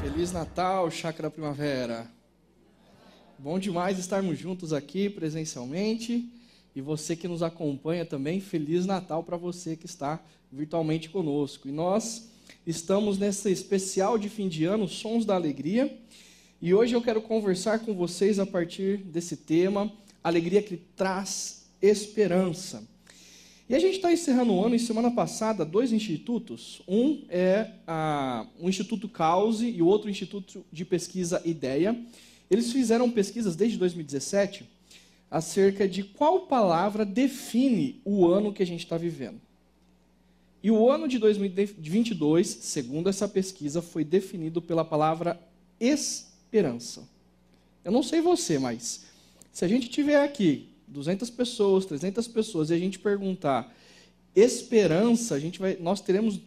Feliz Natal, Chácara Primavera. Bom demais estarmos juntos aqui presencialmente. E você que nos acompanha também, Feliz Natal para você que está virtualmente conosco. E nós estamos nessa especial de fim de ano, Sons da Alegria. E hoje eu quero conversar com vocês a partir desse tema, alegria que traz esperança. E a gente está encerrando o ano, e semana passada, dois institutos. Um é o Instituto Cause e o outro Instituto de Pesquisa Ideia. Eles fizeram pesquisas desde 2017 acerca de qual palavra define o ano que a gente está vivendo. E o ano de 2022, segundo essa pesquisa, foi definido pela palavra esperança. Eu não sei você, mas se a gente tiver aqui 200 pessoas, 300 pessoas, e a gente perguntar esperança, a gente vai, nós teremos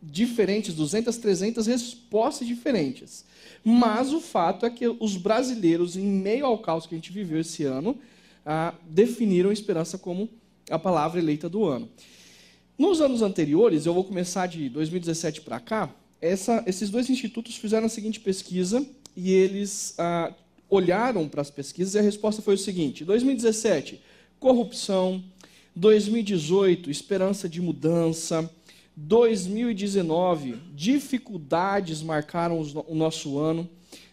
diferentes, 200, 300 respostas diferentes. Mas o fato é que os brasileiros, em meio ao caos que a gente viveu esse ano, ah, definiram esperança como a palavra eleita do ano. Nos anos anteriores, eu vou começar de 2017 para cá, essa, esses dois institutos fizeram a seguinte pesquisa e eles ah, olharam para as pesquisas e a resposta foi o seguinte: 2017, corrupção. 2018, esperança de mudança. 2019, dificuldades marcaram o nosso ano.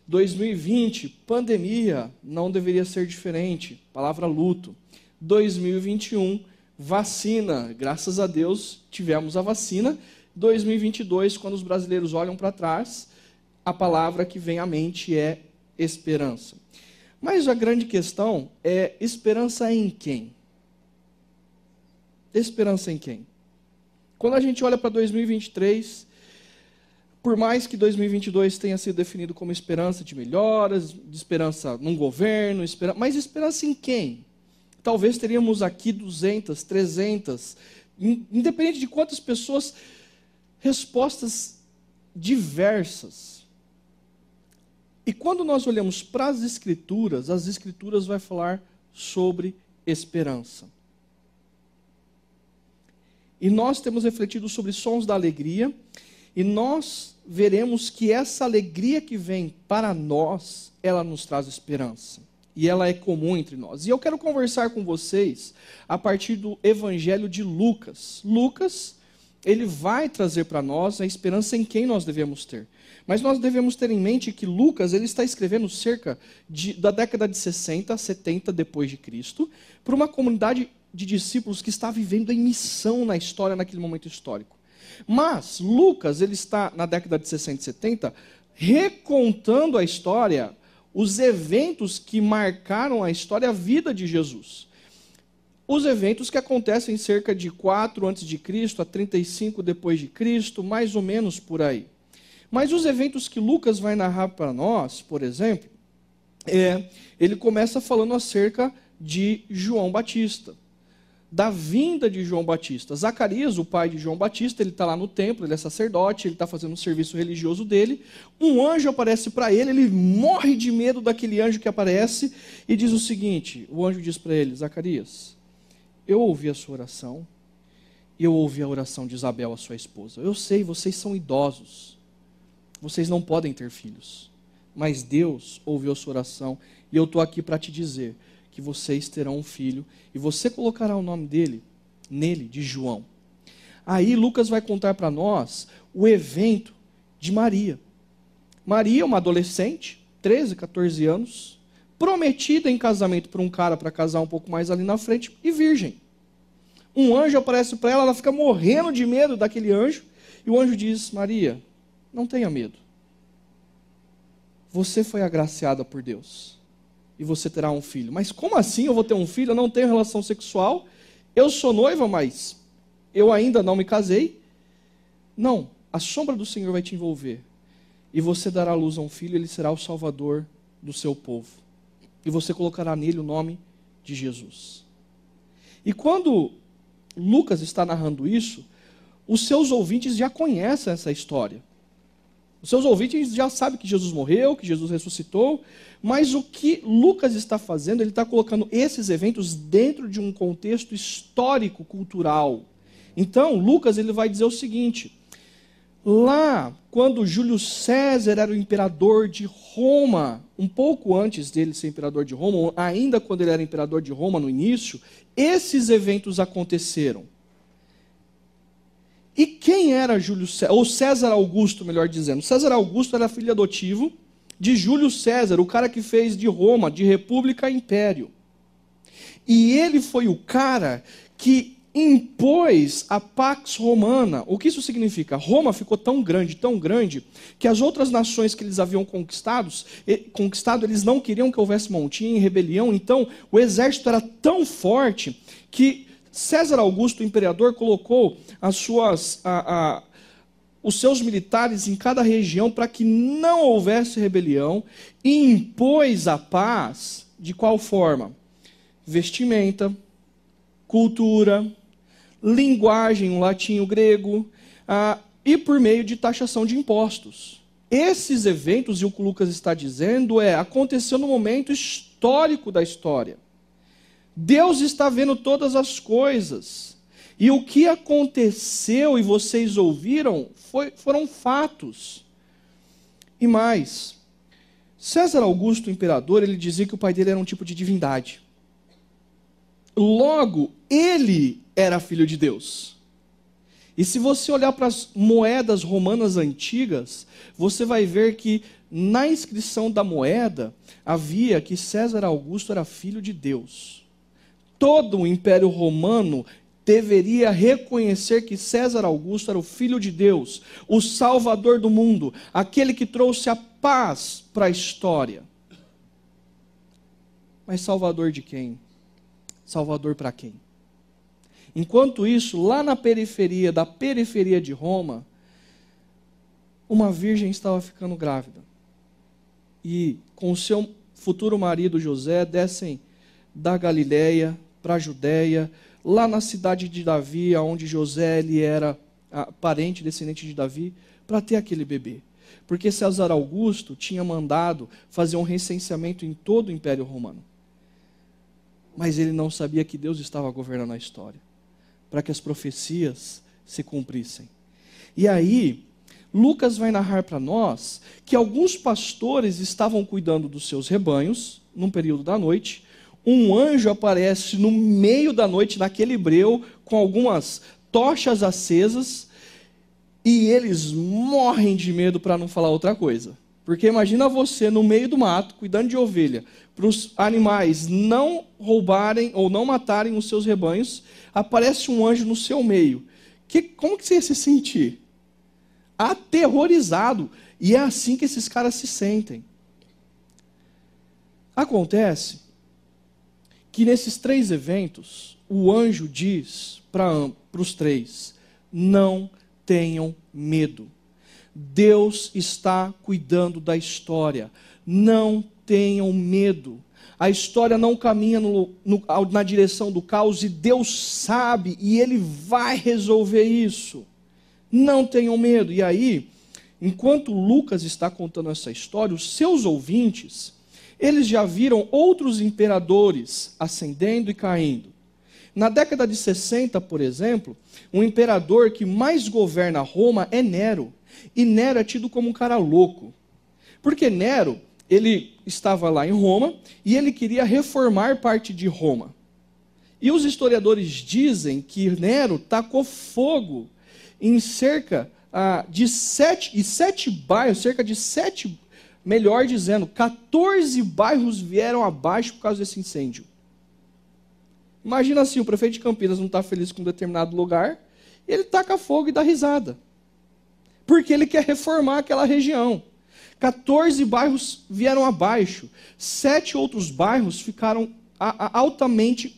2020, pandemia, não deveria ser diferente, palavra luto. 2021, vacina, graças a Deus tivemos a vacina. 2022, quando os brasileiros olham para trás, a palavra que vem à mente é esperança. Mas a grande questão é esperança em quem? Esperança em quem? Quando a gente olha para 2023, por mais que 2022 tenha sido definido como esperança de melhoras, de esperança num governo, mas esperança em quem? Talvez teríamos aqui 200, 300, independente de quantas pessoas, respostas diversas. E quando nós olhamos para as Escrituras, as Escrituras vai falar sobre esperança. E nós temos refletido sobre sons da alegria, e nós veremos que essa alegria que vem para nós, ela nos traz esperança. E ela é comum entre nós. E eu quero conversar com vocês a partir do Evangelho de Lucas. Lucas, ele vai trazer para nós a esperança em quem nós devemos ter. Mas nós devemos ter em mente que Lucas ele está escrevendo cerca de, da década de 60, 70 depois de Cristo, para uma comunidade de discípulos que está vivendo em missão na história naquele momento histórico. Mas Lucas ele está na década de 60 e 70 recontando a história, os eventos que marcaram a história, a vida de Jesus. Os eventos que acontecem cerca de 4 antes de Cristo a 35 depois de Cristo, mais ou menos por aí. Mas os eventos que Lucas vai narrar para nós, por exemplo, é, ele começa falando acerca de João Batista, da vinda de João Batista. Zacarias, o pai de João Batista, ele está lá no templo, ele é sacerdote, ele está fazendo o serviço religioso dele. Um anjo aparece para ele, ele morre de medo daquele anjo que aparece e diz o seguinte: o anjo diz para ele, Zacarias, eu ouvi a sua oração, eu ouvi a oração de Isabel, a sua esposa. Eu sei, vocês são idosos vocês não podem ter filhos. Mas Deus ouviu sua oração e eu estou aqui para te dizer que vocês terão um filho e você colocará o nome dele, nele, de João. Aí Lucas vai contar para nós o evento de Maria. Maria, uma adolescente, 13, 14 anos, prometida em casamento por um cara para casar um pouco mais ali na frente e virgem. Um anjo aparece para ela, ela fica morrendo de medo daquele anjo, e o anjo diz: Maria, não tenha medo. Você foi agraciada por Deus. E você terá um filho. Mas como assim eu vou ter um filho? Eu não tenho relação sexual. Eu sou noiva, mas eu ainda não me casei. Não. A sombra do Senhor vai te envolver. E você dará luz a um filho, ele será o salvador do seu povo. E você colocará nele o nome de Jesus. E quando Lucas está narrando isso, os seus ouvintes já conhecem essa história. Os seus ouvintes já sabem que Jesus morreu, que Jesus ressuscitou, mas o que Lucas está fazendo, ele está colocando esses eventos dentro de um contexto histórico, cultural. Então, Lucas ele vai dizer o seguinte: Lá, quando Júlio César era o imperador de Roma, um pouco antes dele ser imperador de Roma, ainda quando ele era imperador de Roma no início, esses eventos aconteceram. E quem era Júlio César, ou César Augusto, melhor dizendo? César Augusto era filho adotivo de Júlio César, o cara que fez de Roma, de república, império. E ele foi o cara que impôs a Pax Romana. O que isso significa? Roma ficou tão grande, tão grande, que as outras nações que eles haviam conquistados, conquistado, eles não queriam que houvesse montinha e rebelião, então o exército era tão forte que César Augusto, imperador, colocou as suas, a, a, os seus militares em cada região para que não houvesse rebelião e impôs a paz de qual forma? Vestimenta, cultura, linguagem, o latim, o grego, e por meio de taxação de impostos. Esses eventos, e o que o Lucas está dizendo, é aconteceu no momento histórico da história. Deus está vendo todas as coisas. E o que aconteceu e vocês ouviram foi, foram fatos. E mais, César Augusto, o imperador, ele dizia que o pai dele era um tipo de divindade. Logo, ele era filho de Deus. E se você olhar para as moedas romanas antigas, você vai ver que na inscrição da moeda havia que César Augusto era filho de Deus. Todo o Império Romano deveria reconhecer que César Augusto era o filho de Deus, o salvador do mundo, aquele que trouxe a paz para a história. Mas salvador de quem? Salvador para quem? Enquanto isso, lá na periferia da periferia de Roma, uma virgem estava ficando grávida. E com seu futuro marido José descem da Galiléia para a Judéia, lá na cidade de Davi, onde José ele era parente, descendente de Davi, para ter aquele bebê. Porque César Augusto tinha mandado fazer um recenseamento em todo o Império Romano. Mas ele não sabia que Deus estava governando a história, para que as profecias se cumprissem. E aí, Lucas vai narrar para nós que alguns pastores estavam cuidando dos seus rebanhos, num período da noite. Um anjo aparece no meio da noite, naquele breu, com algumas tochas acesas, e eles morrem de medo para não falar outra coisa. Porque imagina você no meio do mato, cuidando de ovelha, para os animais não roubarem ou não matarem os seus rebanhos, aparece um anjo no seu meio. Que, como que você ia se sentir? Aterrorizado. E é assim que esses caras se sentem. Acontece que nesses três eventos, o anjo diz para os três: não tenham medo. Deus está cuidando da história. Não tenham medo. A história não caminha no, no, na direção do caos e Deus sabe e Ele vai resolver isso. Não tenham medo. E aí, enquanto Lucas está contando essa história, os seus ouvintes, eles já viram outros imperadores ascendendo e caindo. Na década de 60, por exemplo, o imperador que mais governa Roma é Nero. E Nero é tido como um cara louco. Porque Nero, ele estava lá em Roma e ele queria reformar parte de Roma. E os historiadores dizem que Nero tacou fogo em cerca ah, de sete, e sete bairros, cerca de sete, melhor dizendo, 14 bairros vieram abaixo por causa desse incêndio. Imagina assim, o prefeito de Campinas não está feliz com um determinado lugar, e ele taca fogo e dá risada porque ele quer reformar aquela região. 14 bairros vieram abaixo, sete outros bairros ficaram altamente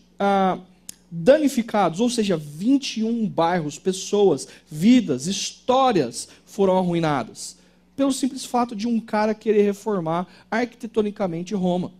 danificados, ou seja, 21 bairros, pessoas, vidas, histórias foram arruinadas, pelo simples fato de um cara querer reformar arquitetonicamente Roma.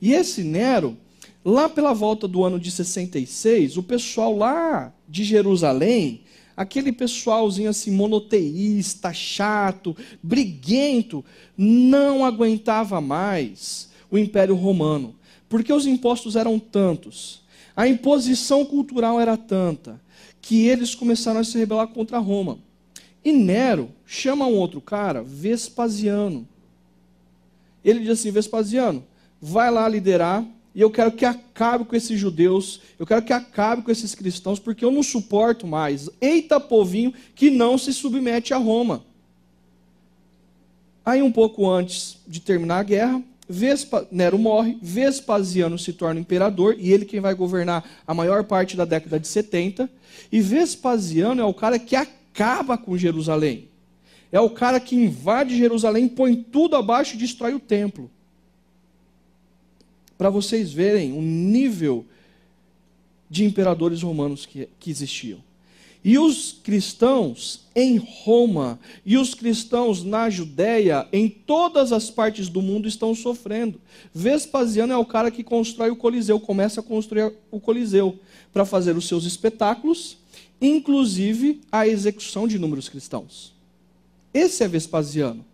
E esse Nero, lá pela volta do ano de 66, o pessoal lá de Jerusalém aquele pessoalzinho assim monoteísta, chato, briguento, não aguentava mais o Império Romano, porque os impostos eram tantos, a imposição cultural era tanta, que eles começaram a se rebelar contra Roma. E Nero chama um outro cara, Vespasiano. Ele diz assim: Vespasiano, vai lá liderar e eu quero que acabe com esses judeus, eu quero que acabe com esses cristãos, porque eu não suporto mais. Eita povinho que não se submete a Roma. Aí, um pouco antes de terminar a guerra, Vespa, Nero morre, Vespasiano se torna imperador, e ele quem vai governar a maior parte da década de 70. E Vespasiano é o cara que acaba com Jerusalém. É o cara que invade Jerusalém, põe tudo abaixo e destrói o templo para vocês verem o nível de imperadores romanos que, que existiam. E os cristãos em Roma e os cristãos na Judéia, em todas as partes do mundo, estão sofrendo. Vespasiano é o cara que constrói o Coliseu, começa a construir o Coliseu para fazer os seus espetáculos, inclusive a execução de inúmeros cristãos. Esse é Vespasiano.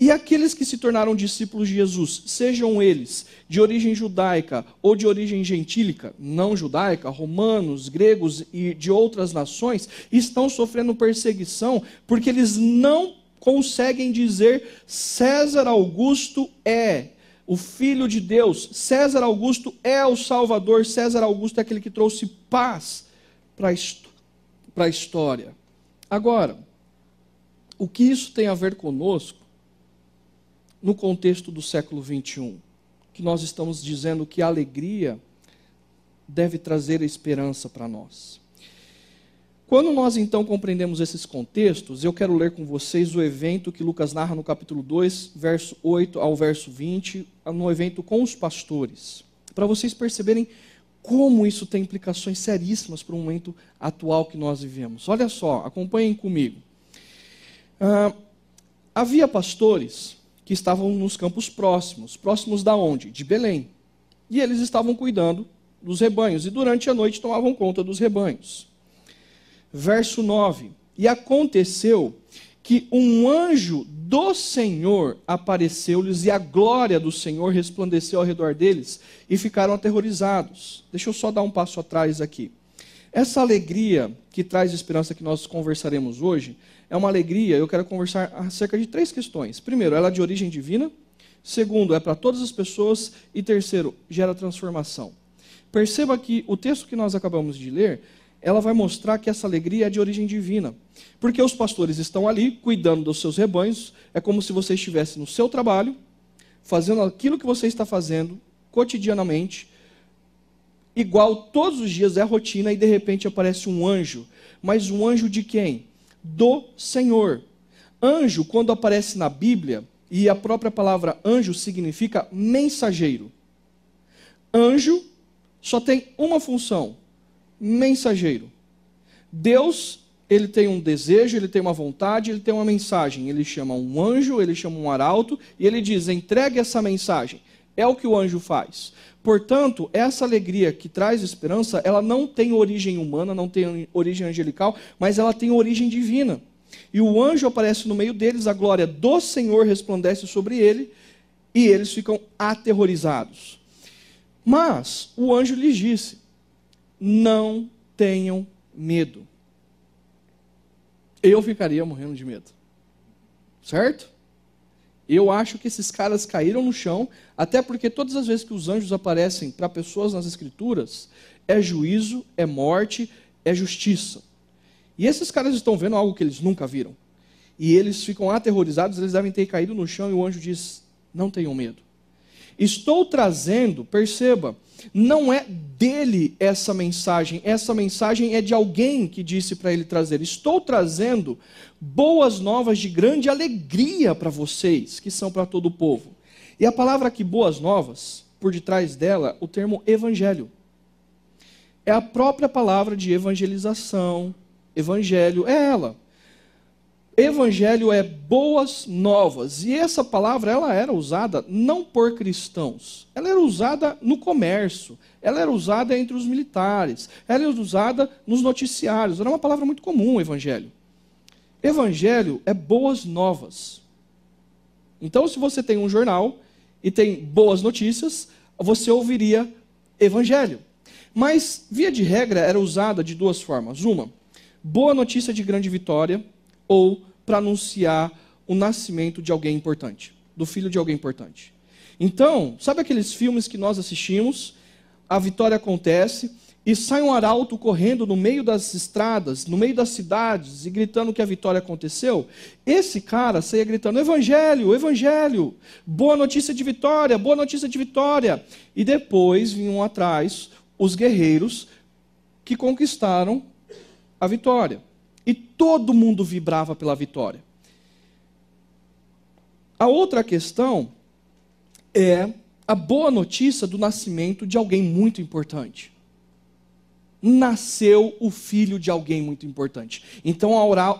E aqueles que se tornaram discípulos de Jesus, sejam eles de origem judaica ou de origem gentílica, não judaica, romanos, gregos e de outras nações, estão sofrendo perseguição porque eles não conseguem dizer César Augusto é o filho de Deus, César Augusto é o Salvador, César Augusto é aquele que trouxe paz para a história. Agora, o que isso tem a ver conosco? no contexto do século 21, que nós estamos dizendo que a alegria deve trazer a esperança para nós. Quando nós então compreendemos esses contextos, eu quero ler com vocês o evento que Lucas narra no capítulo 2, verso 8 ao verso 20, no evento com os pastores, para vocês perceberem como isso tem implicações seríssimas para o momento atual que nós vivemos. Olha só, acompanhem comigo. Ah, havia pastores que estavam nos campos próximos. Próximos da onde? De Belém. E eles estavam cuidando dos rebanhos e durante a noite tomavam conta dos rebanhos. Verso 9: E aconteceu que um anjo do Senhor apareceu-lhes e a glória do Senhor resplandeceu ao redor deles e ficaram aterrorizados. Deixa eu só dar um passo atrás aqui. Essa alegria que traz esperança que nós conversaremos hoje é uma alegria, eu quero conversar acerca de três questões. Primeiro, ela é de origem divina. Segundo, é para todas as pessoas. E terceiro, gera transformação. Perceba que o texto que nós acabamos de ler, ela vai mostrar que essa alegria é de origem divina. Porque os pastores estão ali cuidando dos seus rebanhos, é como se você estivesse no seu trabalho, fazendo aquilo que você está fazendo cotidianamente, igual todos os dias é rotina e de repente aparece um anjo. Mas um anjo de quem? do Senhor. Anjo, quando aparece na Bíblia, e a própria palavra anjo significa mensageiro. Anjo só tem uma função: mensageiro. Deus, ele tem um desejo, ele tem uma vontade, ele tem uma mensagem. Ele chama um anjo, ele chama um arauto e ele diz: entregue essa mensagem. É o que o anjo faz. Portanto, essa alegria que traz esperança, ela não tem origem humana, não tem origem angelical, mas ela tem origem divina. E o anjo aparece no meio deles, a glória do Senhor resplandece sobre ele, e eles ficam aterrorizados. Mas o anjo lhes disse: Não tenham medo. Eu ficaria morrendo de medo. Certo? Eu acho que esses caras caíram no chão, até porque todas as vezes que os anjos aparecem para pessoas nas Escrituras, é juízo, é morte, é justiça. E esses caras estão vendo algo que eles nunca viram. E eles ficam aterrorizados, eles devem ter caído no chão e o anjo diz: Não tenham medo. Estou trazendo, perceba, não é dele essa mensagem, essa mensagem é de alguém que disse para ele trazer. Estou trazendo boas novas de grande alegria para vocês, que são para todo o povo. E a palavra aqui, boas novas, por detrás dela, o termo evangelho. É a própria palavra de evangelização, evangelho, é ela. Evangelho é boas novas. E essa palavra ela era usada não por cristãos. Ela era usada no comércio. Ela era usada entre os militares. Ela era usada nos noticiários. Era uma palavra muito comum, evangelho. Evangelho é boas novas. Então, se você tem um jornal e tem boas notícias, você ouviria evangelho. Mas, via de regra, era usada de duas formas. Uma, boa notícia de grande vitória ou para anunciar o nascimento de alguém importante, do filho de alguém importante. Então, sabe aqueles filmes que nós assistimos? A vitória acontece e sai um arauto correndo no meio das estradas, no meio das cidades, e gritando que a vitória aconteceu. Esse cara saía gritando: Evangelho, Evangelho, boa notícia de vitória, boa notícia de vitória. E depois vinham atrás os guerreiros que conquistaram a vitória. E todo mundo vibrava pela vitória. A outra questão é a boa notícia do nascimento de alguém muito importante nasceu o filho de alguém muito importante. Então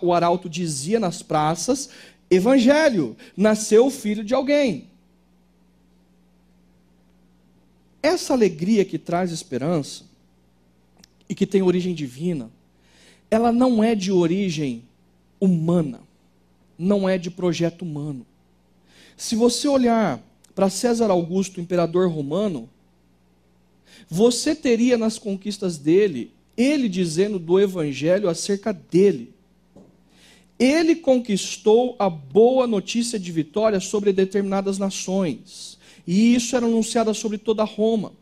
o arauto dizia nas praças: Evangelho, nasceu o filho de alguém. Essa alegria que traz esperança e que tem origem divina, ela não é de origem humana, não é de projeto humano. Se você olhar para César Augusto, imperador romano, você teria nas conquistas dele, ele dizendo do evangelho acerca dele. Ele conquistou a boa notícia de vitória sobre determinadas nações, e isso era anunciado sobre toda Roma.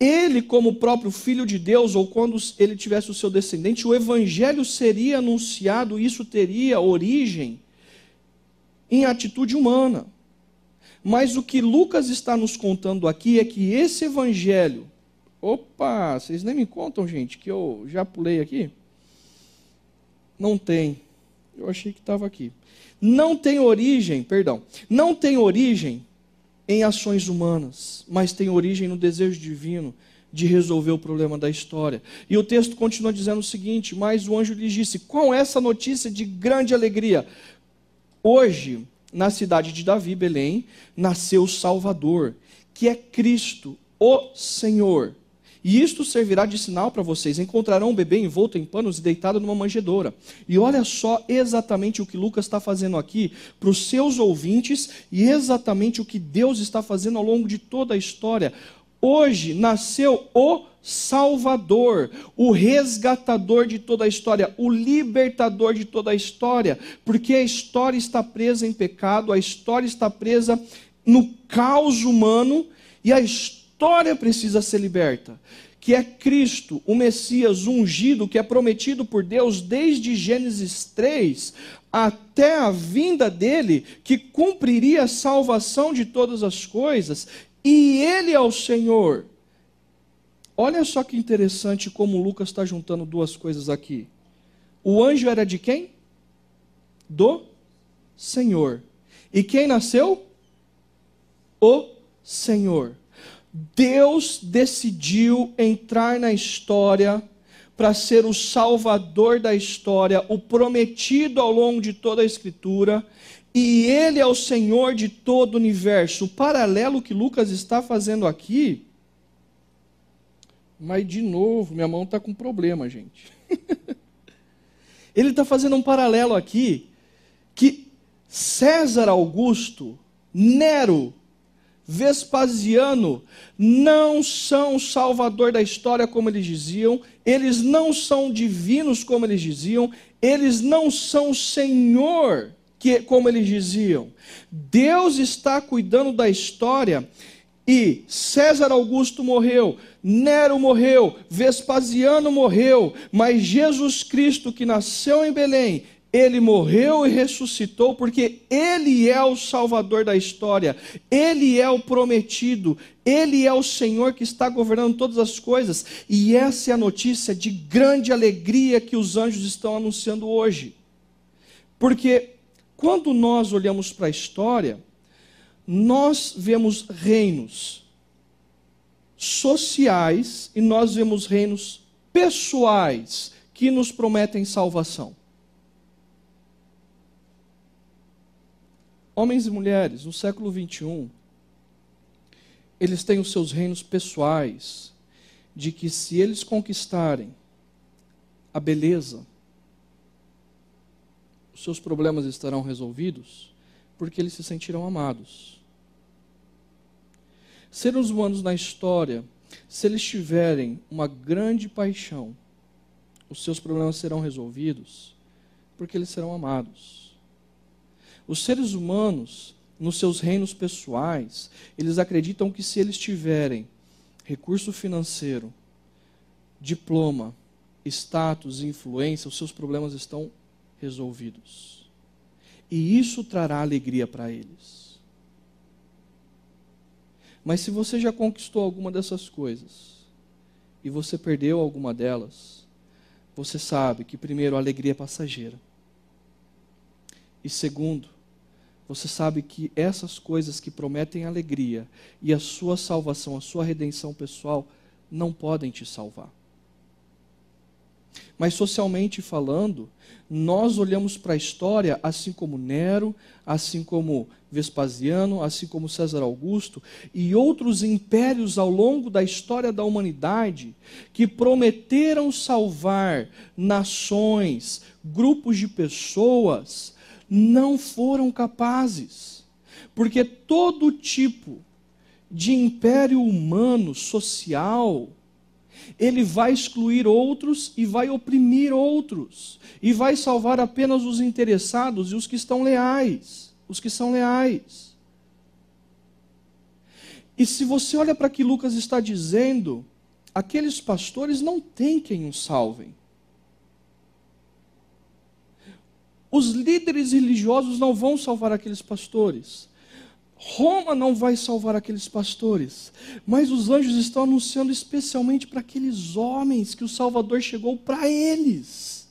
Ele, como próprio filho de Deus, ou quando ele tivesse o seu descendente, o evangelho seria anunciado, isso teria origem em atitude humana. Mas o que Lucas está nos contando aqui é que esse evangelho. Opa, vocês nem me contam, gente, que eu já pulei aqui? Não tem. Eu achei que estava aqui. Não tem origem, perdão, não tem origem em ações humanas, mas tem origem no desejo divino de resolver o problema da história. E o texto continua dizendo o seguinte: Mas o anjo lhe disse: Com essa notícia de grande alegria, hoje na cidade de Davi, Belém, nasceu o Salvador, que é Cristo, o Senhor. E isto servirá de sinal para vocês: encontrarão um bebê envolto em panos e deitado numa manjedoura. E olha só exatamente o que Lucas está fazendo aqui para os seus ouvintes e exatamente o que Deus está fazendo ao longo de toda a história. Hoje nasceu o Salvador, o resgatador de toda a história, o libertador de toda a história, porque a história está presa em pecado, a história está presa no caos humano e a história precisa ser liberta. Que é Cristo, o Messias ungido, que é prometido por Deus desde Gênesis 3 até a vinda dele, que cumpriria a salvação de todas as coisas, e ele é o Senhor. Olha só que interessante como Lucas está juntando duas coisas aqui. O anjo era de quem? Do Senhor. E quem nasceu? O Senhor. Deus decidiu entrar na história para ser o salvador da história, o prometido ao longo de toda a Escritura, e Ele é o Senhor de todo o universo. O paralelo que Lucas está fazendo aqui mas, de novo, minha mão está com problema, gente. Ele está fazendo um paralelo aqui que César Augusto, Nero, Vespasiano não são salvador da história como eles diziam, eles não são divinos como eles diziam, eles não são Senhor que como eles diziam. Deus está cuidando da história e César Augusto morreu, Nero morreu, Vespasiano morreu, mas Jesus Cristo, que nasceu em Belém, ele morreu e ressuscitou porque ele é o salvador da história, ele é o prometido, ele é o Senhor que está governando todas as coisas, e essa é a notícia de grande alegria que os anjos estão anunciando hoje. Porque quando nós olhamos para a história, nós vemos reinos sociais e nós vemos reinos pessoais que nos prometem salvação. Homens e mulheres, no século 21, eles têm os seus reinos pessoais, de que se eles conquistarem a beleza, os seus problemas estarão resolvidos, porque eles se sentirão amados seres humanos na história, se eles tiverem uma grande paixão, os seus problemas serão resolvidos porque eles serão amados. Os seres humanos, nos seus reinos pessoais, eles acreditam que se eles tiverem recurso financeiro, diploma, status e influência, os seus problemas estão resolvidos. E isso trará alegria para eles. Mas se você já conquistou alguma dessas coisas e você perdeu alguma delas, você sabe que primeiro a alegria é passageira. E segundo, você sabe que essas coisas que prometem alegria e a sua salvação, a sua redenção pessoal, não podem te salvar. Mas socialmente falando, nós olhamos para a história assim como Nero, assim como Vespasiano, assim como César Augusto e outros impérios ao longo da história da humanidade que prometeram salvar nações, grupos de pessoas não foram capazes. Porque todo tipo de império humano, social, ele vai excluir outros e vai oprimir outros, e vai salvar apenas os interessados e os que estão leais, os que são leais. E se você olha para o que Lucas está dizendo, aqueles pastores não têm quem os salvem. Os líderes religiosos não vão salvar aqueles pastores. Roma não vai salvar aqueles pastores, mas os anjos estão anunciando especialmente para aqueles homens que o Salvador chegou para eles.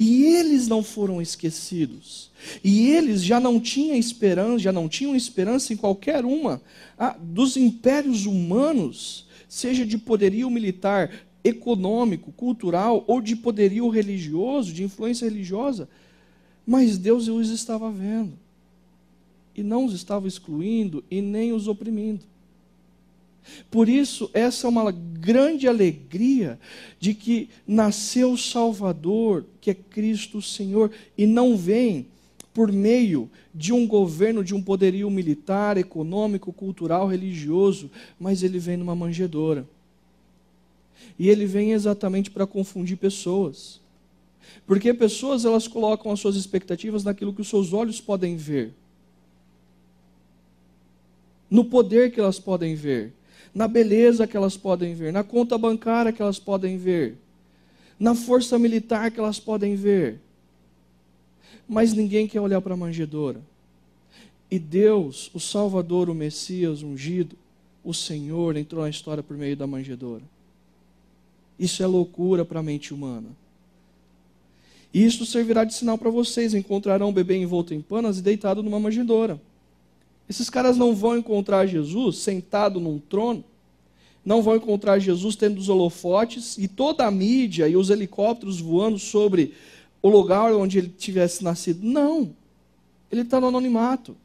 E eles não foram esquecidos. E eles já não tinham esperança, já não tinham esperança em qualquer uma ah, dos impérios humanos, seja de poderio militar, econômico, cultural ou de poderio religioso, de influência religiosa, mas Deus os estava vendo e não os estava excluindo e nem os oprimindo. Por isso, essa é uma grande alegria de que nasceu o Salvador, que é Cristo o Senhor, e não vem por meio de um governo, de um poderio militar, econômico, cultural, religioso, mas ele vem numa manjedoura. E ele vem exatamente para confundir pessoas. Porque pessoas elas colocam as suas expectativas naquilo que os seus olhos podem ver. No poder que elas podem ver, na beleza que elas podem ver, na conta bancária que elas podem ver, na força militar que elas podem ver. Mas ninguém quer olhar para a manjedoura. E Deus, o Salvador, o Messias ungido, o Senhor entrou na história por meio da manjedoura. Isso é loucura para a mente humana. E isso servirá de sinal para vocês: encontrarão um bebê envolto em panas e deitado numa manjedoura. Esses caras não vão encontrar Jesus sentado num trono, não vão encontrar Jesus tendo os holofotes e toda a mídia e os helicópteros voando sobre o lugar onde ele tivesse nascido. Não. Ele está no anonimato.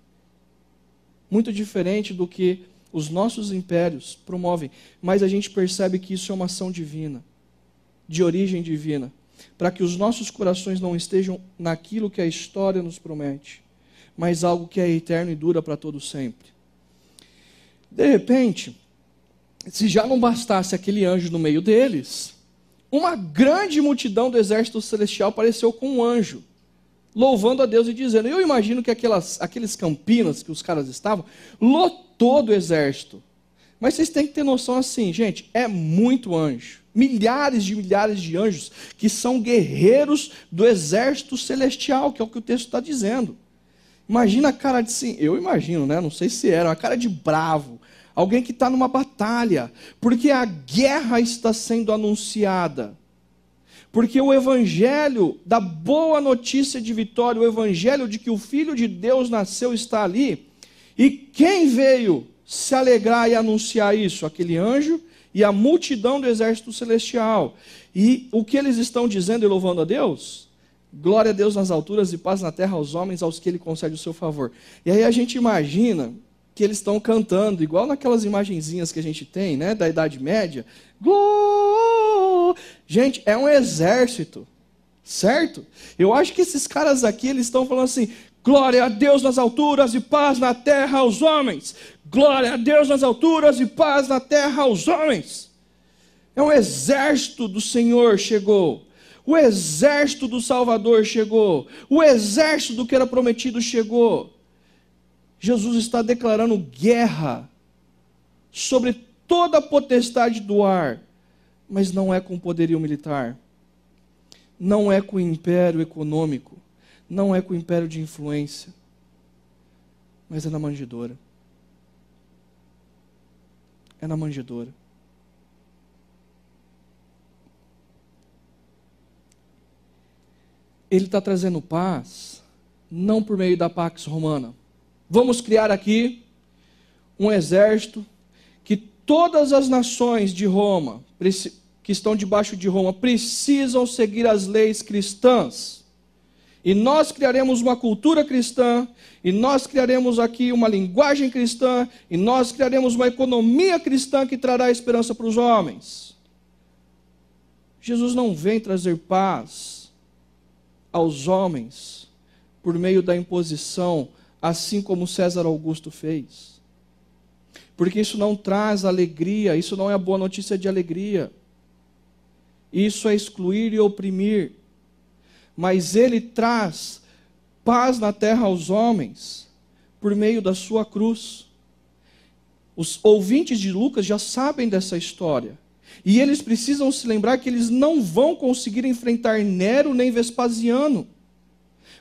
Muito diferente do que os nossos impérios promovem, mas a gente percebe que isso é uma ação divina, de origem divina, para que os nossos corações não estejam naquilo que a história nos promete, mas algo que é eterno e dura para todo sempre. De repente, se já não bastasse aquele anjo no meio deles, uma grande multidão do exército celestial apareceu com um anjo louvando a Deus e dizendo. Eu imagino que aquelas, aqueles campinas que os caras estavam, lotou do exército. Mas vocês têm que ter noção assim, gente, é muito anjo. Milhares de milhares de anjos que são guerreiros do exército celestial, que é o que o texto está dizendo. Imagina a cara de sim, eu imagino, né? Não sei se era, uma cara de bravo, alguém que está numa batalha, porque a guerra está sendo anunciada. Porque o evangelho da boa notícia de vitória, o evangelho de que o filho de Deus nasceu está ali. E quem veio se alegrar e anunciar isso? Aquele anjo e a multidão do exército celestial. E o que eles estão dizendo e louvando a Deus? Glória a Deus nas alturas e paz na terra aos homens aos que ele concede o seu favor. E aí a gente imagina que eles estão cantando, igual naquelas imagenzinhas que a gente tem, né, da Idade Média. Glória! Gente, é um exército, certo? Eu acho que esses caras aqui, eles estão falando assim, glória a Deus nas alturas e paz na terra aos homens. Glória a Deus nas alturas e paz na terra aos homens. É um exército do Senhor chegou. O exército do Salvador chegou. O exército do que era prometido chegou. Jesus está declarando guerra sobre toda a potestade do ar, mas não é com poderio militar, não é com império econômico, não é com império de influência, mas é na manjedoura. É na manjedoura. Ele está trazendo paz, não por meio da Pax Romana. Vamos criar aqui um exército que todas as nações de Roma, que estão debaixo de Roma, precisam seguir as leis cristãs. E nós criaremos uma cultura cristã, e nós criaremos aqui uma linguagem cristã, e nós criaremos uma economia cristã que trará esperança para os homens. Jesus não vem trazer paz aos homens por meio da imposição, assim como César Augusto fez. Porque isso não traz alegria, isso não é a boa notícia de alegria. Isso é excluir e oprimir. Mas ele traz paz na terra aos homens por meio da sua cruz. Os ouvintes de Lucas já sabem dessa história. E eles precisam se lembrar que eles não vão conseguir enfrentar Nero nem Vespasiano.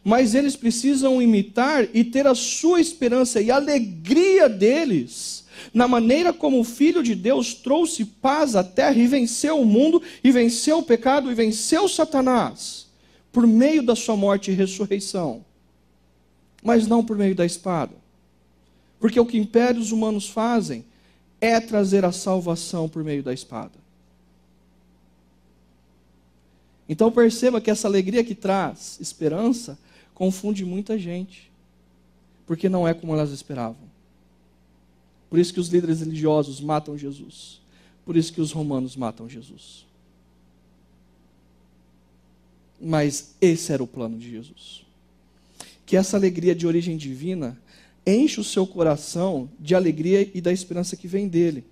Mas eles precisam imitar e ter a sua esperança e alegria deles na maneira como o Filho de Deus trouxe paz à terra e venceu o mundo, e venceu o pecado, e venceu Satanás, por meio da sua morte e ressurreição, mas não por meio da espada. Porque o que impérios humanos fazem é trazer a salvação por meio da espada. Então perceba que essa alegria que traz esperança confunde muita gente, porque não é como elas esperavam. Por isso que os líderes religiosos matam Jesus. Por isso que os romanos matam Jesus. Mas esse era o plano de Jesus. Que essa alegria de origem divina enche o seu coração de alegria e da esperança que vem dele.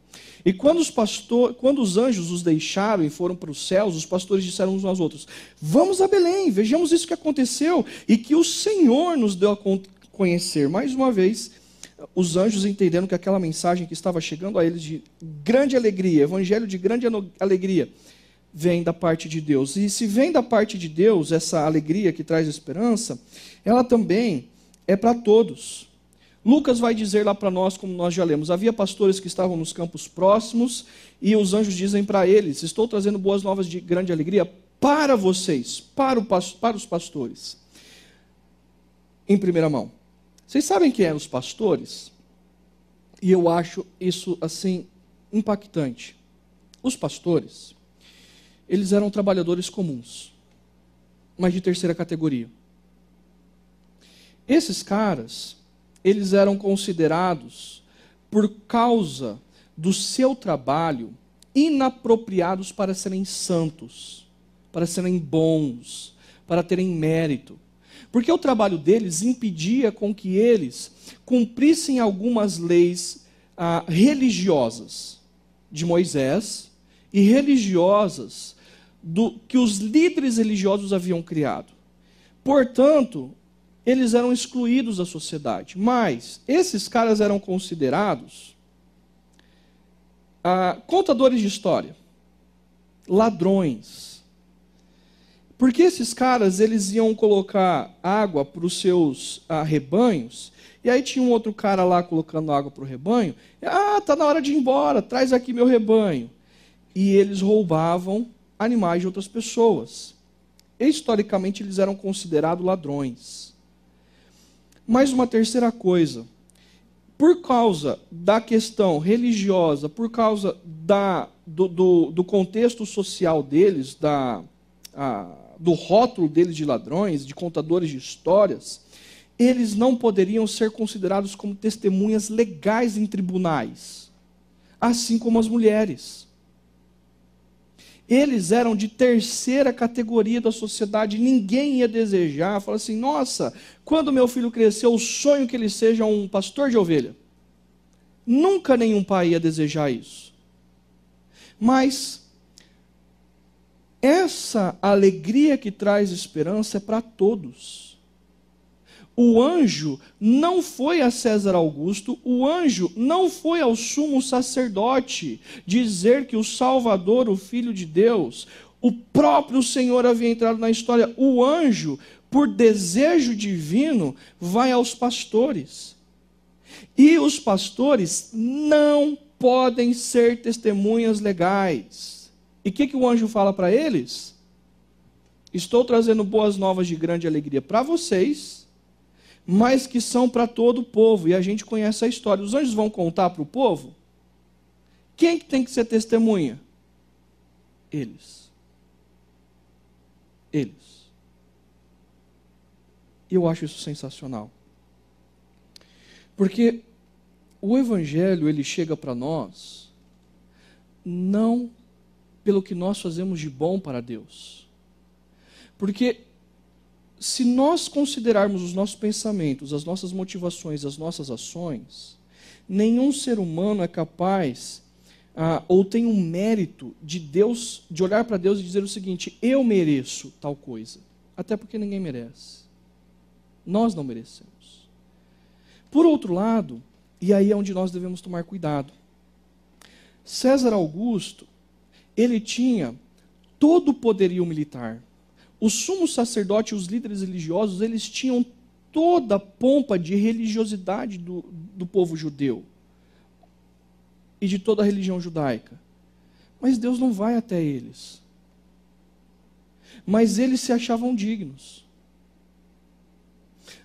E quando os, pastor, quando os anjos os deixaram e foram para os céus, os pastores disseram uns aos outros: Vamos a Belém, vejamos isso que aconteceu e que o Senhor nos deu a conhecer. Mais uma vez, os anjos entenderam que aquela mensagem que estava chegando a eles de grande alegria, evangelho de grande alegria, vem da parte de Deus. E se vem da parte de Deus essa alegria que traz esperança, ela também é para todos. Lucas vai dizer lá para nós, como nós já lemos: havia pastores que estavam nos campos próximos, e os anjos dizem para eles: Estou trazendo boas novas de grande alegria para vocês, para, o, para os pastores. Em primeira mão. Vocês sabem quem eram os pastores? E eu acho isso assim impactante. Os pastores, eles eram trabalhadores comuns, mas de terceira categoria. Esses caras, eles eram considerados, por causa do seu trabalho, inapropriados para serem santos, para serem bons, para terem mérito. Porque o trabalho deles impedia com que eles cumprissem algumas leis ah, religiosas de Moisés e religiosas do que os líderes religiosos haviam criado. Portanto, eles eram excluídos da sociedade. Mas esses caras eram considerados ah, contadores de história, ladrões. Porque esses caras eles iam colocar água para os seus ah, rebanhos, e aí tinha um outro cara lá colocando água para o rebanho. Ah, tá na hora de ir embora, traz aqui meu rebanho. E eles roubavam animais de outras pessoas. Historicamente eles eram considerados ladrões. Mais uma terceira coisa. Por causa da questão religiosa, por causa da, do, do, do contexto social deles, da, a, do rótulo deles de ladrões, de contadores de histórias, eles não poderiam ser considerados como testemunhas legais em tribunais, assim como as mulheres. Eles eram de terceira categoria da sociedade, ninguém ia desejar, falar assim: nossa, quando meu filho crescer, o sonho que ele seja um pastor de ovelha. Nunca nenhum pai ia desejar isso. Mas essa alegria que traz esperança é para todos. O anjo não foi a César Augusto, o anjo não foi ao sumo sacerdote dizer que o Salvador, o Filho de Deus, o próprio Senhor havia entrado na história. O anjo, por desejo divino, vai aos pastores. E os pastores não podem ser testemunhas legais. E o que, que o anjo fala para eles? Estou trazendo boas novas de grande alegria para vocês, mas que são para todo o povo. E a gente conhece a história. Os anjos vão contar para o povo? Quem que tem que ser testemunha? Eles. Eles. E eu acho isso sensacional. Porque o evangelho ele chega para nós não pelo que nós fazemos de bom para Deus. Porque se nós considerarmos os nossos pensamentos, as nossas motivações, as nossas ações, nenhum ser humano é capaz ah, ou tem um mérito de Deus, de olhar para Deus e dizer o seguinte: eu mereço tal coisa. Até porque ninguém merece. Nós não merecemos. Por outro lado, e aí é onde nós devemos tomar cuidado. César Augusto, ele tinha todo o poderio militar. O sumo sacerdote e os líderes religiosos, eles tinham toda a pompa de religiosidade do, do povo judeu e de toda a religião judaica. Mas Deus não vai até eles. Mas eles se achavam dignos.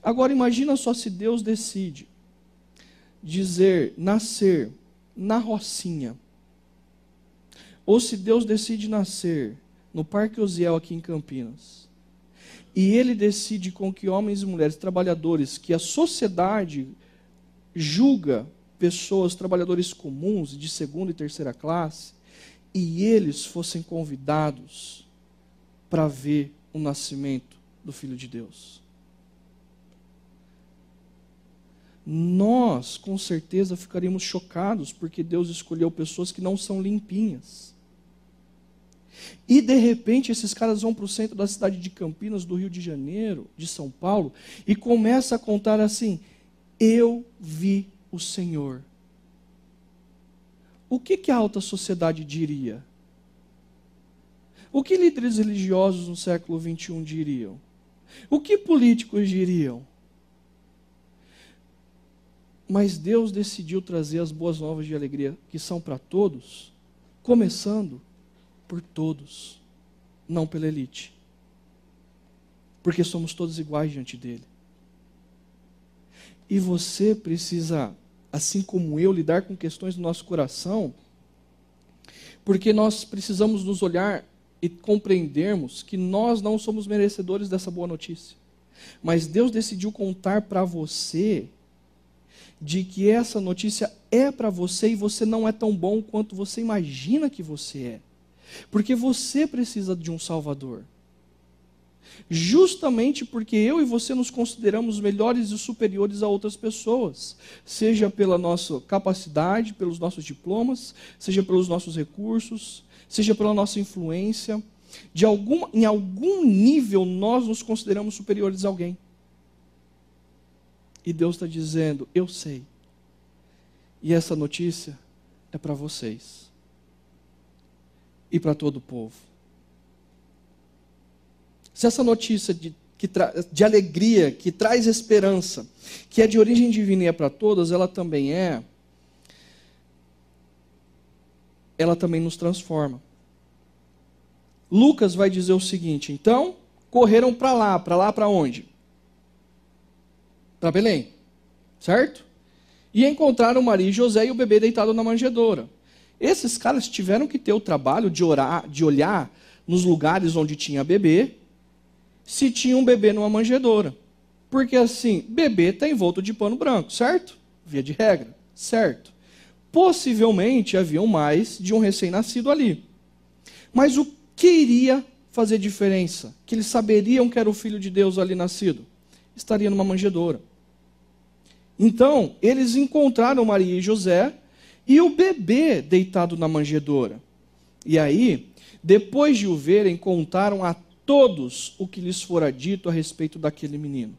Agora imagina só se Deus decide dizer nascer na Rocinha, ou se Deus decide nascer no Parque Osiel aqui em Campinas, e ele decide com que homens e mulheres trabalhadores que a sociedade julga pessoas, trabalhadores comuns de segunda e terceira classe, e eles fossem convidados para ver o nascimento do Filho de Deus. nós com certeza ficaríamos chocados porque Deus escolheu pessoas que não são limpinhas. E de repente esses caras vão para o centro da cidade de Campinas, do Rio de Janeiro, de São Paulo, e começa a contar assim: Eu vi o Senhor. O que, que a alta sociedade diria? O que líderes religiosos no século XXI diriam? O que políticos diriam? Mas Deus decidiu trazer as boas novas de alegria, que são para todos, começando por todos, não pela elite. Porque somos todos iguais diante dele. E você precisa, assim como eu, lidar com questões do nosso coração, porque nós precisamos nos olhar e compreendermos que nós não somos merecedores dessa boa notícia. Mas Deus decidiu contar para você de que essa notícia é para você e você não é tão bom quanto você imagina que você é. Porque você precisa de um Salvador. Justamente porque eu e você nos consideramos melhores e superiores a outras pessoas, seja pela nossa capacidade, pelos nossos diplomas, seja pelos nossos recursos, seja pela nossa influência, de algum, em algum nível nós nos consideramos superiores a alguém. E Deus está dizendo: Eu sei. E essa notícia é para vocês e para todo o povo. Se essa notícia de, de alegria, que traz esperança, que é de origem divina e é para todas, ela também é. Ela também nos transforma. Lucas vai dizer o seguinte: então, correram para lá, para lá para onde? para Belém, certo? E encontraram Maria e José e o bebê deitado na manjedoura. Esses caras tiveram que ter o trabalho de, orar, de olhar nos lugares onde tinha bebê, se tinha um bebê numa manjedoura. Porque assim, bebê está envolto de pano branco, certo? Via de regra, certo? Possivelmente haviam mais de um recém-nascido ali. Mas o que iria fazer diferença? Que eles saberiam que era o filho de Deus ali nascido? Estaria numa manjedoura. Então, eles encontraram Maria e José e o bebê deitado na manjedoura. E aí, depois de o verem, contaram a todos o que lhes fora dito a respeito daquele menino.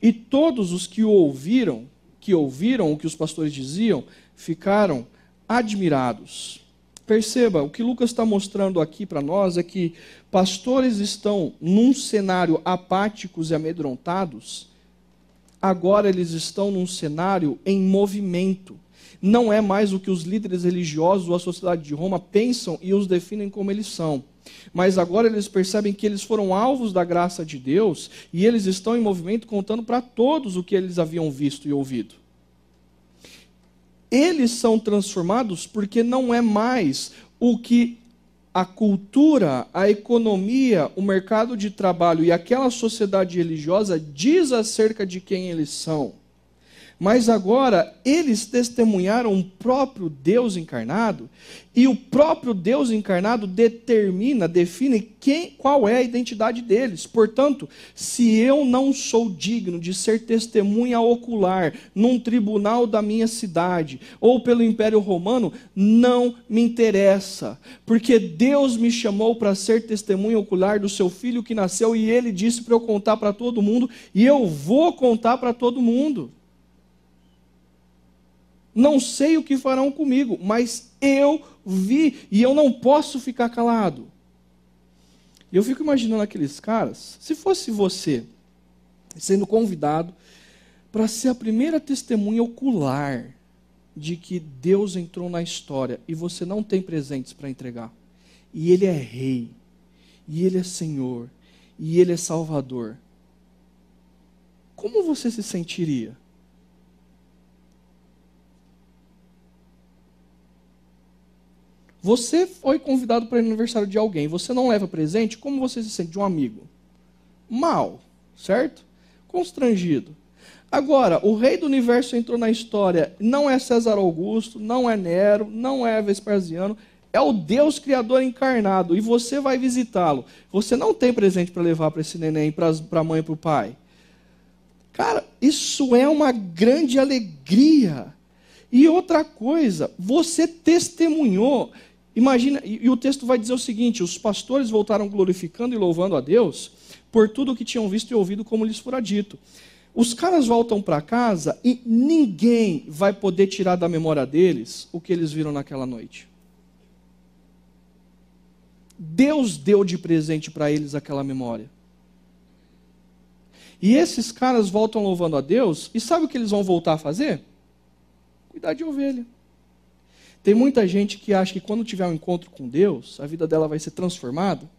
E todos os que o ouviram, que ouviram o que os pastores diziam, ficaram admirados. Perceba, o que Lucas está mostrando aqui para nós é que pastores estão num cenário apáticos e amedrontados, agora eles estão num cenário em movimento. Não é mais o que os líderes religiosos ou a sociedade de Roma pensam e os definem como eles são. Mas agora eles percebem que eles foram alvos da graça de Deus e eles estão em movimento contando para todos o que eles haviam visto e ouvido. Eles são transformados porque não é mais o que a cultura, a economia, o mercado de trabalho e aquela sociedade religiosa diz acerca de quem eles são mas agora eles testemunharam o próprio Deus encarnado, e o próprio Deus encarnado determina, define quem, qual é a identidade deles. Portanto, se eu não sou digno de ser testemunha ocular num tribunal da minha cidade ou pelo Império Romano, não me interessa, porque Deus me chamou para ser testemunha ocular do seu filho que nasceu e ele disse para eu contar para todo mundo, e eu vou contar para todo mundo. Não sei o que farão comigo, mas eu vi e eu não posso ficar calado. E eu fico imaginando aqueles caras, se fosse você sendo convidado para ser a primeira testemunha ocular de que Deus entrou na história e você não tem presentes para entregar. E ele é rei, e ele é senhor, e ele é salvador. Como você se sentiria? Você foi convidado para o aniversário de alguém, você não leva presente, como você se sente de um amigo? Mal, certo? Constrangido. Agora, o rei do universo entrou na história, não é César Augusto, não é Nero, não é Vespasiano, é o Deus Criador encarnado, e você vai visitá-lo. Você não tem presente para levar para esse neném, para a mãe e para o pai. Cara, isso é uma grande alegria. E outra coisa, você testemunhou Imagina, e, o texto vai dizer o seguinte: os pastores voltaram glorificando e louvando a Deus por tudo o que tinham visto e ouvido, como lhes fora dito. Os caras voltam para casa e ninguém vai poder tirar da memória deles o que eles viram naquela noite. Deus deu de presente para eles aquela memória. E esses caras voltam louvando a Deus, e sabe o que eles vão voltar a fazer? Cuidar de ovelha. Tem muita gente que acha que quando tiver um encontro com Deus, a vida dela vai ser transformada.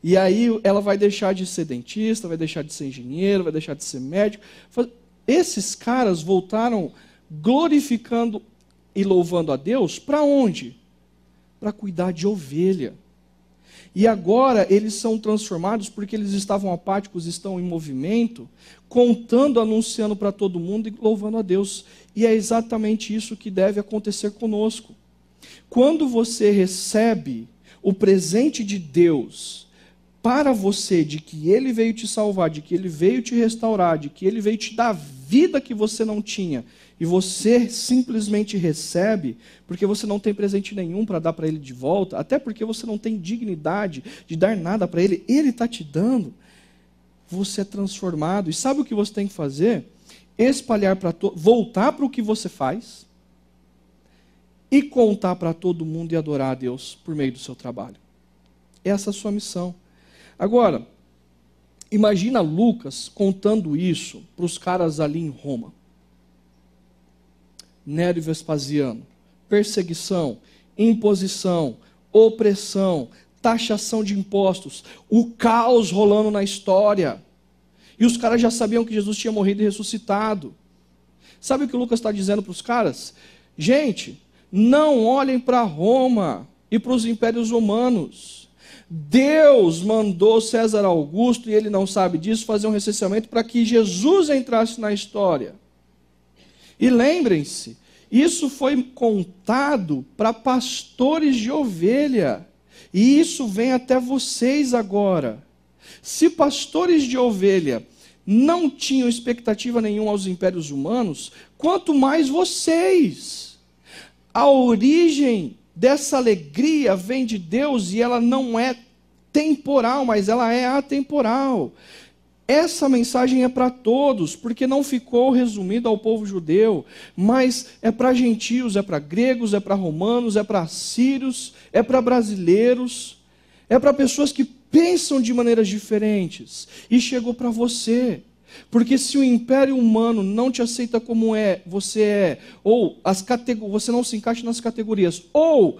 E aí ela vai deixar de ser dentista, vai deixar de ser engenheiro, vai deixar de ser médico. Esses caras voltaram glorificando e louvando a Deus para onde? Para cuidar de ovelha. E agora eles são transformados porque eles estavam apáticos, estão em movimento, contando, anunciando para todo mundo e louvando a Deus. E é exatamente isso que deve acontecer conosco. Quando você recebe o presente de Deus para você, de que Ele veio te salvar, de que Ele veio te restaurar, de que Ele veio te dar vida que você não tinha, e você simplesmente recebe, porque você não tem presente nenhum para dar para Ele de volta, até porque você não tem dignidade de dar nada para Ele, Ele está te dando, você é transformado. E sabe o que você tem que fazer? Espalhar para voltar para o que você faz e contar para todo mundo e adorar a Deus por meio do seu trabalho. Essa é a sua missão. Agora, imagina Lucas contando isso para os caras ali em Roma. Nero e Vespasiano, perseguição, imposição, opressão, taxação de impostos, o caos rolando na história. E os caras já sabiam que Jesus tinha morrido e ressuscitado. Sabe o que Lucas está dizendo para os caras? Gente, não olhem para Roma e para os impérios romanos. Deus mandou César Augusto, e ele não sabe disso, fazer um recenseamento para que Jesus entrasse na história. E lembrem-se, isso foi contado para pastores de ovelha. E isso vem até vocês agora. Se pastores de ovelha não tinham expectativa nenhuma aos impérios humanos, quanto mais vocês a origem dessa alegria vem de Deus e ela não é temporal, mas ela é atemporal. Essa mensagem é para todos, porque não ficou resumida ao povo judeu, mas é para gentios, é para gregos, é para romanos, é para sírios, é para brasileiros, é para pessoas que pensam de maneiras diferentes. E chegou para você. Porque se o império humano não te aceita como é, você é, ou as você não se encaixa nas categorias, ou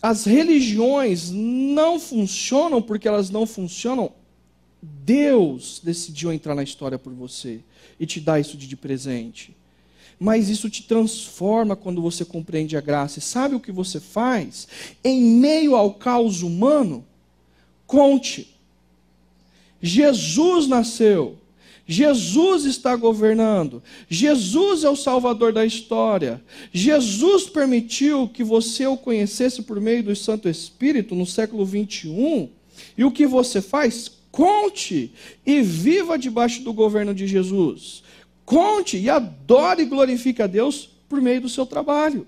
as religiões não funcionam porque elas não funcionam, Deus decidiu entrar na história por você e te dá isso de presente. Mas isso te transforma quando você compreende a graça. E sabe o que você faz? Em meio ao caos humano, conte. Jesus nasceu. Jesus está governando. Jesus é o salvador da história. Jesus permitiu que você o conhecesse por meio do Santo Espírito no século 21. E o que você faz? Conte e viva debaixo do governo de Jesus. Conte e adore e glorifique a Deus por meio do seu trabalho.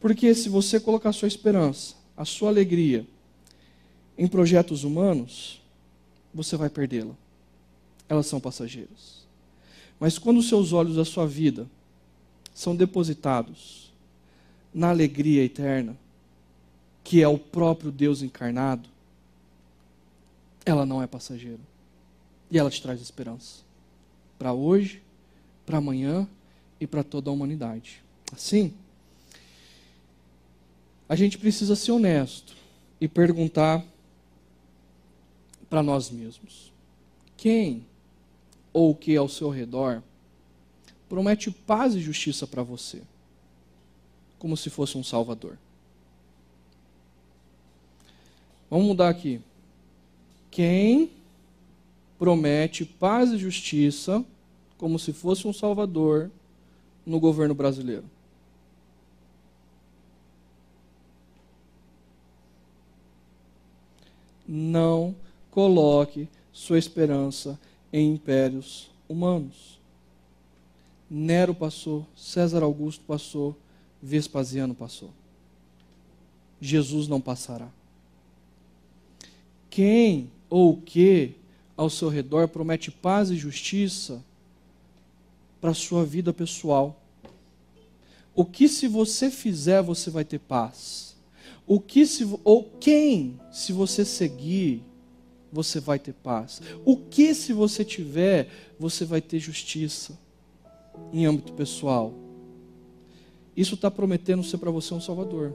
Porque se você colocar a sua esperança, a sua alegria em projetos humanos, você vai perdê-la. Elas são passageiras. Mas quando os seus olhos da sua vida são depositados na alegria eterna, que é o próprio Deus encarnado, ela não é passageira. E ela te traz esperança. Para hoje, para amanhã e para toda a humanidade. Assim, a gente precisa ser honesto e perguntar para nós mesmos: quem ou o que ao seu redor promete paz e justiça para você, como se fosse um salvador? Vamos mudar aqui quem promete paz e justiça como se fosse um salvador no governo brasileiro. Não coloque sua esperança em impérios humanos. Nero passou, César Augusto passou, Vespasiano passou. Jesus não passará. Quem ou o que ao seu redor promete paz e justiça para a sua vida pessoal. O que se você fizer, você vai ter paz. O que se ou quem se você seguir, você vai ter paz. O que se você tiver, você vai ter justiça em âmbito pessoal. Isso está prometendo ser para você um Salvador.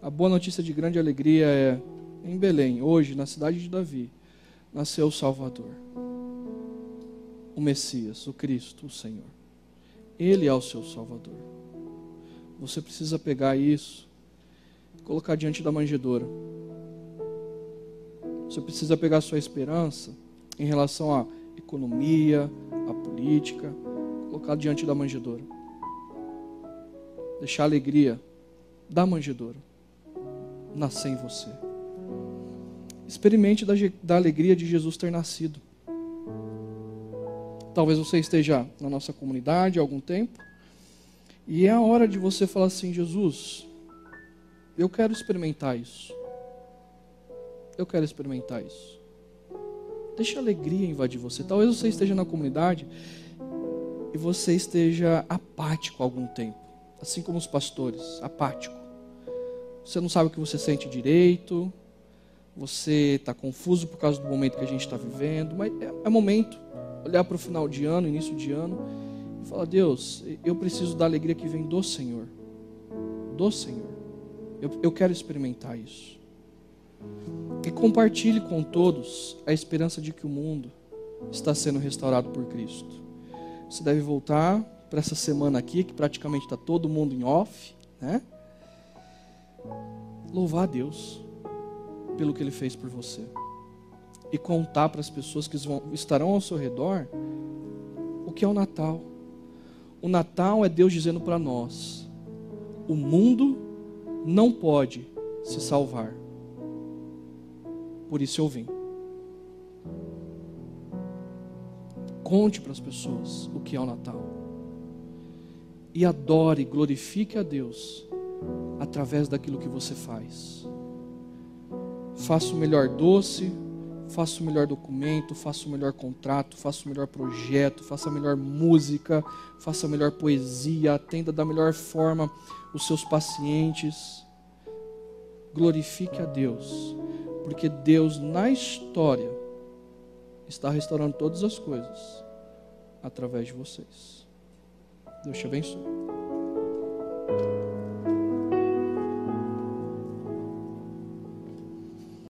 A boa notícia de grande alegria é em Belém, hoje, na cidade de Davi, nasceu o Salvador, o Messias, o Cristo, o Senhor. Ele é o seu Salvador. Você precisa pegar isso e colocar diante da manjedoura. Você precisa pegar sua esperança em relação à economia, à política, colocar diante da manjedoura. Deixar a alegria da manjedoura nascer em você. Experimente da, da alegria de Jesus ter nascido. Talvez você esteja na nossa comunidade há algum tempo. E é a hora de você falar assim: Jesus, eu quero experimentar isso. Eu quero experimentar isso. Deixa a alegria invadir você. Talvez você esteja na comunidade e você esteja apático há algum tempo. Assim como os pastores, apático. Você não sabe o que você sente direito, você está confuso por causa do momento que a gente está vivendo, mas é, é momento olhar para o final de ano, início de ano, e falar: Deus, eu preciso da alegria que vem do Senhor, do Senhor. Eu, eu quero experimentar isso. E compartilhe com todos a esperança de que o mundo está sendo restaurado por Cristo. Você deve voltar para essa semana aqui, que praticamente está todo mundo em off, né? Louvar a Deus pelo que ele fez por você. E contar para as pessoas que estarão ao seu redor o que é o Natal. O Natal é Deus dizendo para nós: o mundo não pode se salvar. Por isso eu vim. Conte para as pessoas o que é o Natal. E adore, glorifique a Deus através daquilo que você faz. Faça o melhor doce, faça o melhor documento, faça o melhor contrato, faça o melhor projeto, faça a melhor música, faça a melhor poesia, atenda da melhor forma os seus pacientes. Glorifique a Deus, porque Deus na história está restaurando todas as coisas através de vocês. Deus te abençoe.